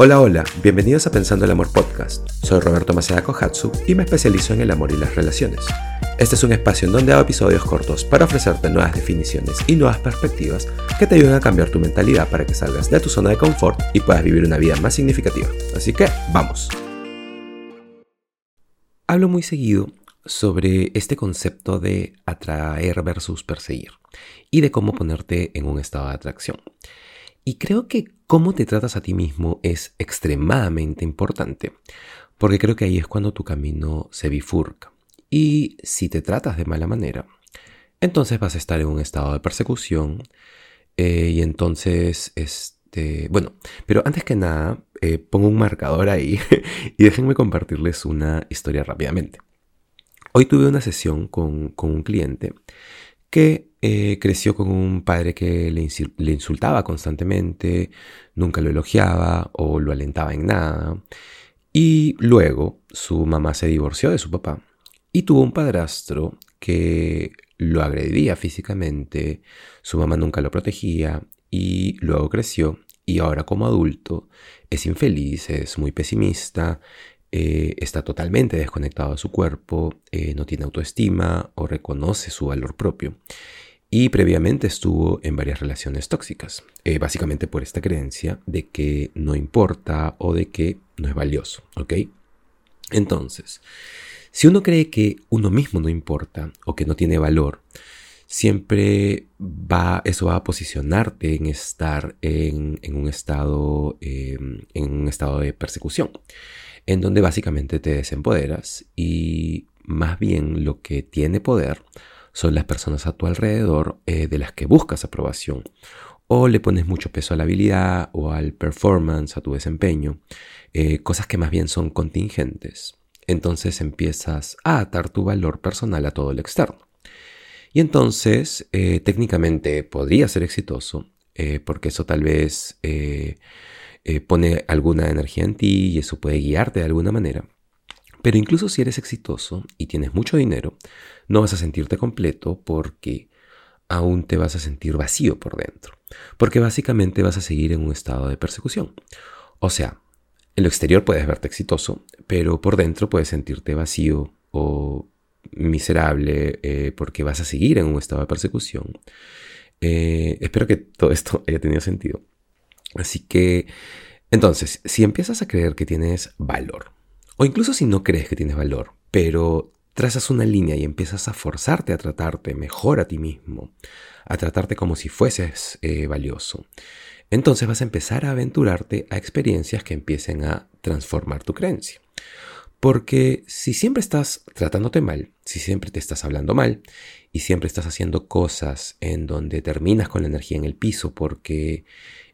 Hola, hola, bienvenidos a Pensando el Amor Podcast. Soy Roberto Maceda Kohatsu y me especializo en el amor y las relaciones. Este es un espacio en donde hago episodios cortos para ofrecerte nuevas definiciones y nuevas perspectivas que te ayuden a cambiar tu mentalidad para que salgas de tu zona de confort y puedas vivir una vida más significativa. Así que, vamos. Hablo muy seguido sobre este concepto de atraer versus perseguir y de cómo ponerte en un estado de atracción. Y creo que cómo te tratas a ti mismo es extremadamente importante, porque creo que ahí es cuando tu camino se bifurca. Y si te tratas de mala manera, entonces vas a estar en un estado de persecución eh, y entonces, este, bueno, pero antes que nada, eh, pongo un marcador ahí y déjenme compartirles una historia rápidamente. Hoy tuve una sesión con, con un cliente que eh, creció con un padre que le, insultaba constantemente, nunca lo elogiaba o lo alentaba en nada. Y luego su mamá se divorció de su papá y tuvo un padrastro que lo agredía físicamente, su mamá nunca lo protegía y luego creció y ahora como adulto es infeliz, es muy pesimista, eh, está totalmente desconectado de su cuerpo, eh, no tiene autoestima o reconoce su valor propio. Y previamente estuvo en varias relaciones tóxicas, eh, básicamente por esta creencia de que no importa o de que no es valioso, ¿ok? Entonces, si uno cree que uno mismo no importa o que no tiene valor, siempre va, eso va a posicionarte en estar en, un estado, en un estado de persecución en donde básicamente te desempoderas y más bien lo que tiene poder son las personas a tu alrededor eh, de las que buscas aprobación o le pones mucho peso a la habilidad o al performance, a tu desempeño, eh, cosas que más bien son contingentes. Entonces empiezas a atar tu valor personal a todo lo externo. Y entonces eh, técnicamente podría ser exitoso, porque eso tal vez pone alguna energía en ti y eso puede guiarte de alguna manera. Pero incluso si eres exitoso y tienes mucho dinero, no vas a sentirte completo porque aún te vas a sentir vacío por dentro. Porque básicamente vas a seguir en un estado de persecución. O sea, en lo exterior puedes verte exitoso, pero por dentro puedes sentirte vacío o miserable eh, porque vas a seguir en un estado de persecución. Eh, espero que todo esto haya tenido sentido. Así que, entonces, si empiezas a creer que tienes valor, o incluso si no crees que tienes valor, pero trazas una línea y empiezas a forzarte a tratarte mejor a ti mismo, a tratarte como si fueses eh, valioso, entonces vas a empezar a aventurarte a experiencias que empiecen a transformar tu creencia. Porque si siempre estás tratándote mal, si siempre te estás hablando mal y siempre estás haciendo cosas en donde terminas con la energía en el piso porque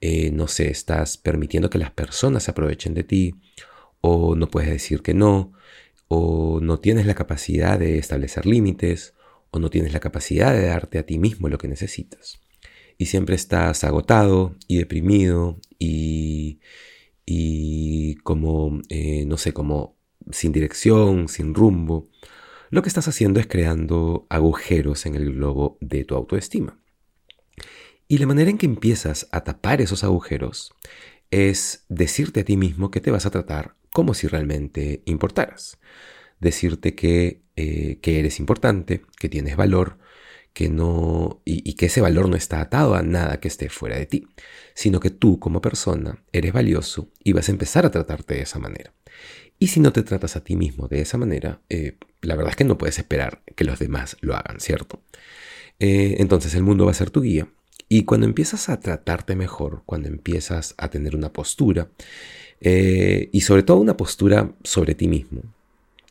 eh, no sé, estás permitiendo que las personas se aprovechen de ti, o no puedes decir que no, o no tienes la capacidad de establecer límites, o no tienes la capacidad de darte a ti mismo lo que necesitas. Y siempre estás agotado y deprimido y, y como, eh, no sé, como sin dirección, sin rumbo. Lo que estás haciendo es creando agujeros en el globo de tu autoestima. Y la manera en que empiezas a tapar esos agujeros es decirte a ti mismo que te vas a tratar como si realmente importaras. Decirte que, eh, que eres importante, que tienes valor, que no, y, que ese valor no está atado a nada que esté fuera de ti, sino que tú como persona eres valioso y vas a empezar a tratarte de esa manera. Y si no te tratas a ti mismo de esa manera, eh, la verdad es que no puedes esperar que los demás lo hagan, ¿cierto? Eh, entonces el mundo va a ser tu guía y cuando empiezas a tratarte mejor, cuando empiezas a tener una postura, eh, y sobre todo una postura sobre ti mismo,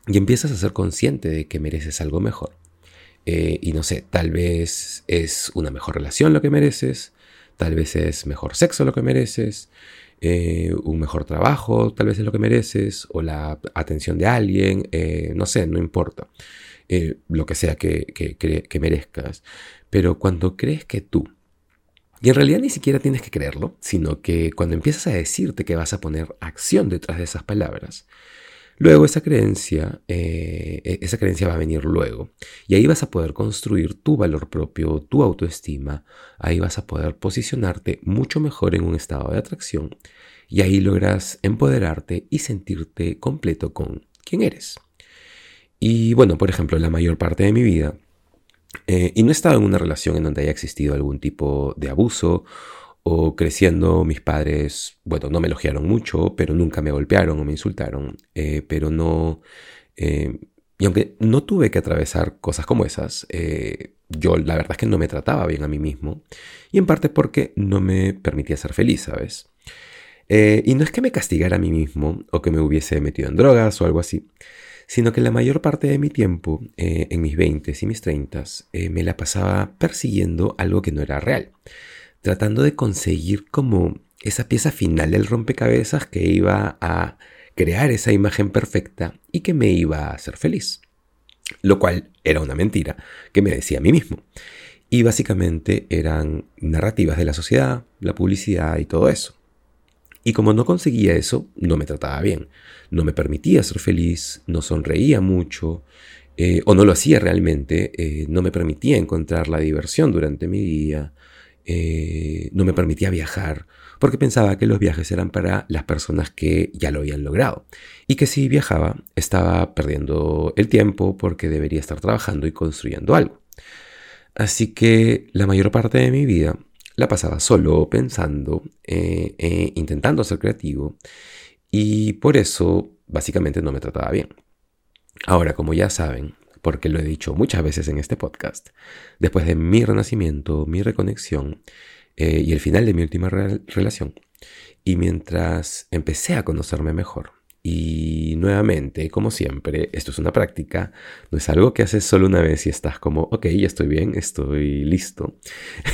y empiezas a ser consciente de que mereces algo mejor. Eh, y no sé, tal vez es una mejor relación lo que mereces, tal vez es mejor sexo lo que mereces, eh, un mejor trabajo tal vez es lo que mereces, o la atención de alguien, no sé, no importa. lo que sea que, que merezcas. Pero cuando crees que tú y en realidad ni siquiera tienes que creerlo, sino que cuando empiezas a decirte que vas a poner acción detrás de esas palabras, Luego esa creencia, eh, e-, esa creencia va a venir luego. Y ahí vas a poder construir tu valor propio, tu autoestima. Ahí vas a poder posicionarte mucho mejor en un estado de atracción. Y ahí logras empoderarte y sentirte completo con quien eres. Y bueno, por ejemplo, la mayor parte de mi vida, eh, y no he estado en una relación en donde haya existido algún tipo de abuso o creciendo mis padres, bueno, no me elogiaron mucho, pero nunca me golpearon o me insultaron, eh, pero no... Eh, y aunque no tuve que atravesar cosas como esas, yo la verdad es que no me trataba bien a mí mismo, y en parte porque no me permitía ser feliz, ¿sabes? y no es que me castigara a mí mismo o que me hubiese metido en drogas o algo así, sino que la mayor parte de mi tiempo, en mis 20 y mis 30, me la pasaba persiguiendo algo que no era real tratando de conseguir como esa pieza final del rompecabezas que iba a crear esa imagen perfecta y que me iba a hacer feliz. Lo cual era una mentira que me decía a mí mismo. Y básicamente eran narrativas de la sociedad, la publicidad y todo eso. Y como no conseguía eso, no me trataba bien. No me permitía ser feliz, no sonreía mucho, eh, o no lo hacía realmente, eh, no me permitía encontrar la diversión durante mi día, eh, no me permitía viajar, porque pensaba que los viajes eran para las personas que ya lo habían logrado, y que si viajaba estaba perdiendo el tiempo porque debería estar trabajando y construyendo algo. Así que la mayor parte de mi vida la pasaba solo pensando, eh, eh, intentando ser creativo, y por eso básicamente no me trataba bien. Ahora, como ya saben, porque lo he dicho muchas veces en este podcast, después de mi renacimiento, mi reconexión eh, y el final de mi última relación, y mientras empecé a conocerme mejor, y nuevamente, como siempre, esto es una práctica, no es algo que haces solo una vez y estás como, ok, ya estoy bien, estoy listo,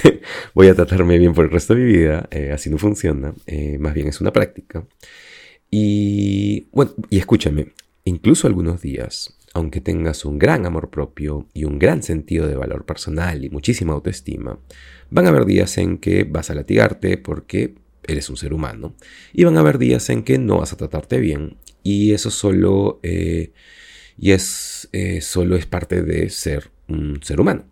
voy a tratarme bien por el resto de mi vida, eh, así no funciona, eh, más bien es una práctica. Y bueno, y escúchame, incluso algunos días aunque tengas un gran amor propio y un gran sentido de valor personal y muchísima autoestima, van a haber días en que vas a latigarte porque eres un ser humano y van a haber días en que no vas a tratarte bien y eso solo, eh, y es, eh, solo es parte de ser un ser humano.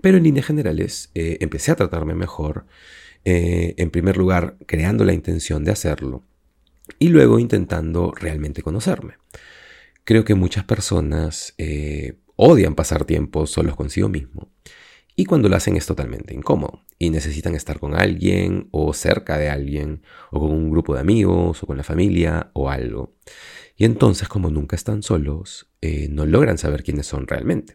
Pero en líneas generales eh, empecé a tratarme mejor, en primer lugar creando la intención de hacerlo y luego intentando realmente conocerme. Creo que muchas personas odian pasar tiempo solos consigo mismo. Y cuando lo hacen es totalmente incómodo y necesitan estar con alguien o cerca de alguien o con un grupo de amigos o con la familia o algo. Y entonces como nunca están solos, eh, no logran saber quiénes son realmente.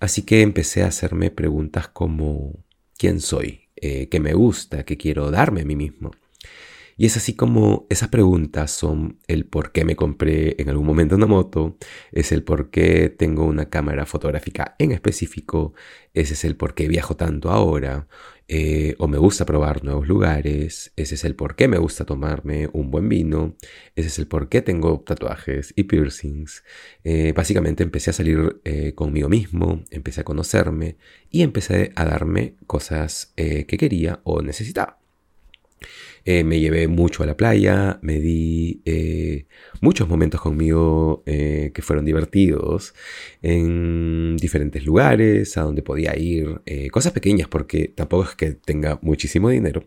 Así que empecé a hacerme preguntas como ¿quién soy? Eh, ¿Qué me gusta? ¿Qué quiero darme a mí mismo? Y es así como esas preguntas son el por qué me compré en algún momento una moto, es el por qué tengo una cámara fotográfica en específico, ese es el por qué viajo tanto ahora, eh, o me gusta probar nuevos lugares, ese es el por qué me gusta tomarme un buen vino, ese es el por qué tengo tatuajes y piercings. Eh, básicamente empecé a salir eh, conmigo mismo, empecé a conocerme y empecé a darme cosas que quería o necesitaba. Eh, me llevé mucho a la playa, me di eh, muchos momentos conmigo eh, que fueron divertidos en diferentes lugares a donde podía ir, cosas pequeñas porque tampoco es que tenga muchísimo dinero,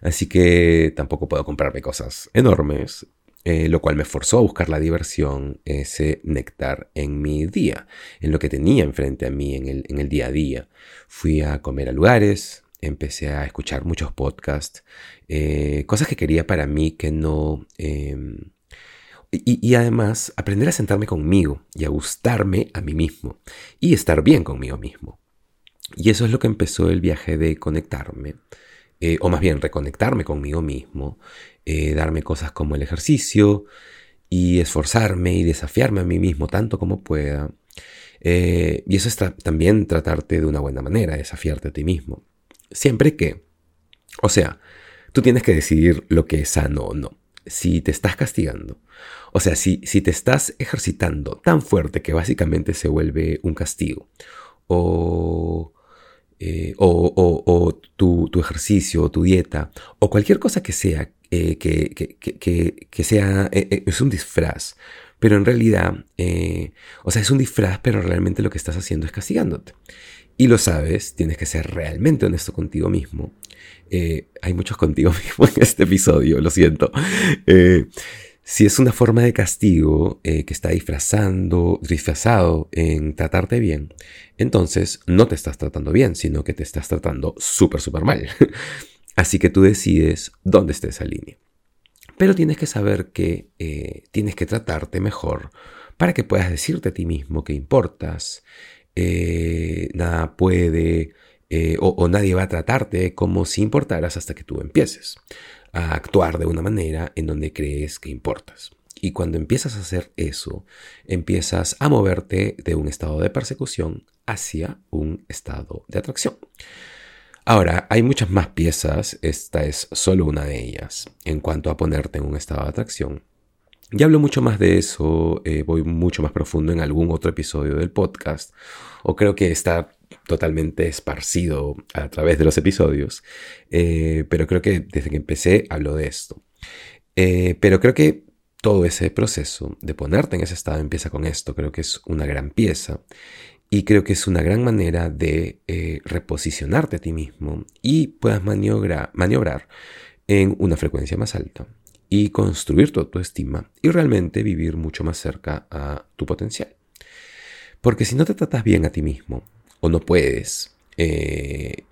así que tampoco puedo comprarme cosas enormes. lo cual me forzó a buscar la diversión, ese néctar en mi día, en lo que tenía enfrente a mí en el, en el día a día. Fui a comer a lugares, empecé a escuchar muchos podcasts, eh, cosas que quería para mí que no... Em, y, además aprender a sentarme conmigo y a gustarme a mí mismo y estar bien conmigo mismo. Y eso es lo que empezó el viaje de conectarme, eh, o más bien reconectarme conmigo mismo, eh, darme cosas como el ejercicio y esforzarme y desafiarme a mí mismo tanto como pueda. y eso es también tratarte de una buena manera, desafiarte a ti mismo. Siempre que, o sea, tú tienes que decidir lo que es sano o no. Si te estás castigando, o sea, si, si te estás ejercitando tan fuerte que básicamente se vuelve un castigo, o, eh, o, tu, ejercicio, o tu dieta, o cualquier cosa que sea, eh, que, que, sea, eh, es un disfraz pero en realidad, o sea, es un disfraz, pero realmente lo que estás haciendo es castigándote. Y lo sabes, tienes que ser realmente honesto contigo mismo. Eh, hay muchos contigo mismo en este episodio, lo siento. Eh, si es una forma de castigo que está disfrazando, disfrazado en tratarte bien, entonces no te estás tratando bien, sino que te estás tratando súper, súper mal. Así que tú decides dónde está esa línea. Pero tienes que saber que eh, tienes que tratarte mejor para que puedas decirte a ti mismo que importas, eh, nada puede eh, o, nadie va a tratarte como si importaras hasta que tú empieces a actuar de una manera en donde crees que importas. Y cuando empiezas a hacer eso, empiezas a moverte de un estado de persecución hacia un estado de atracción. Ahora, hay muchas más piezas, esta es solo una de ellas, en cuanto a ponerte en un estado de atracción. Ya hablo mucho más de eso, eh, voy mucho más profundo en algún otro episodio del podcast, o creo que está totalmente esparcido a través de los episodios, eh, pero creo que desde que empecé hablo de esto. Eh, pero creo que todo ese proceso de ponerte en ese estado empieza con esto, creo que es una gran pieza y creo que es una gran manera de reposicionarte a ti mismo y puedas maniobrar, maniobrar en una frecuencia más alta y construir tu autoestima y realmente vivir mucho más cerca a tu potencial. Porque si no te tratas bien a ti mismo o no puedes, eh,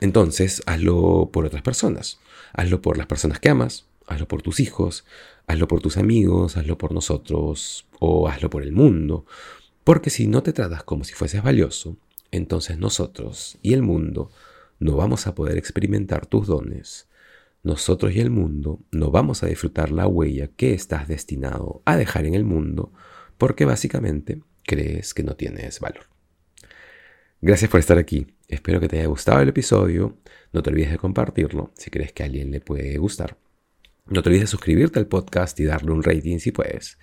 entonces hazlo por otras personas. Hazlo por las personas que amas, hazlo por tus hijos, hazlo por tus amigos, hazlo por nosotros o hazlo por el mundo porque si no te tratas como si fueses valioso, entonces nosotros y el mundo no vamos a poder experimentar tus dones. Nosotros y el mundo no vamos a disfrutar la huella que estás destinado a dejar en el mundo porque básicamente crees que no tienes valor. Gracias por estar aquí. Espero que te haya gustado el episodio. No te olvides de compartirlo si crees que a alguien le puede gustar. No te olvides de suscribirte al podcast y darle un rating si puedes,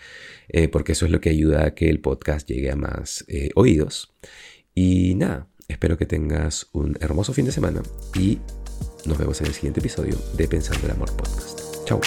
eh, porque eso es lo que ayuda a que el podcast llegue a más eh, oídos. Y nada, espero que tengas un hermoso fin de semana y nos vemos en el siguiente episodio de Pensando el Amor Podcast. Chao.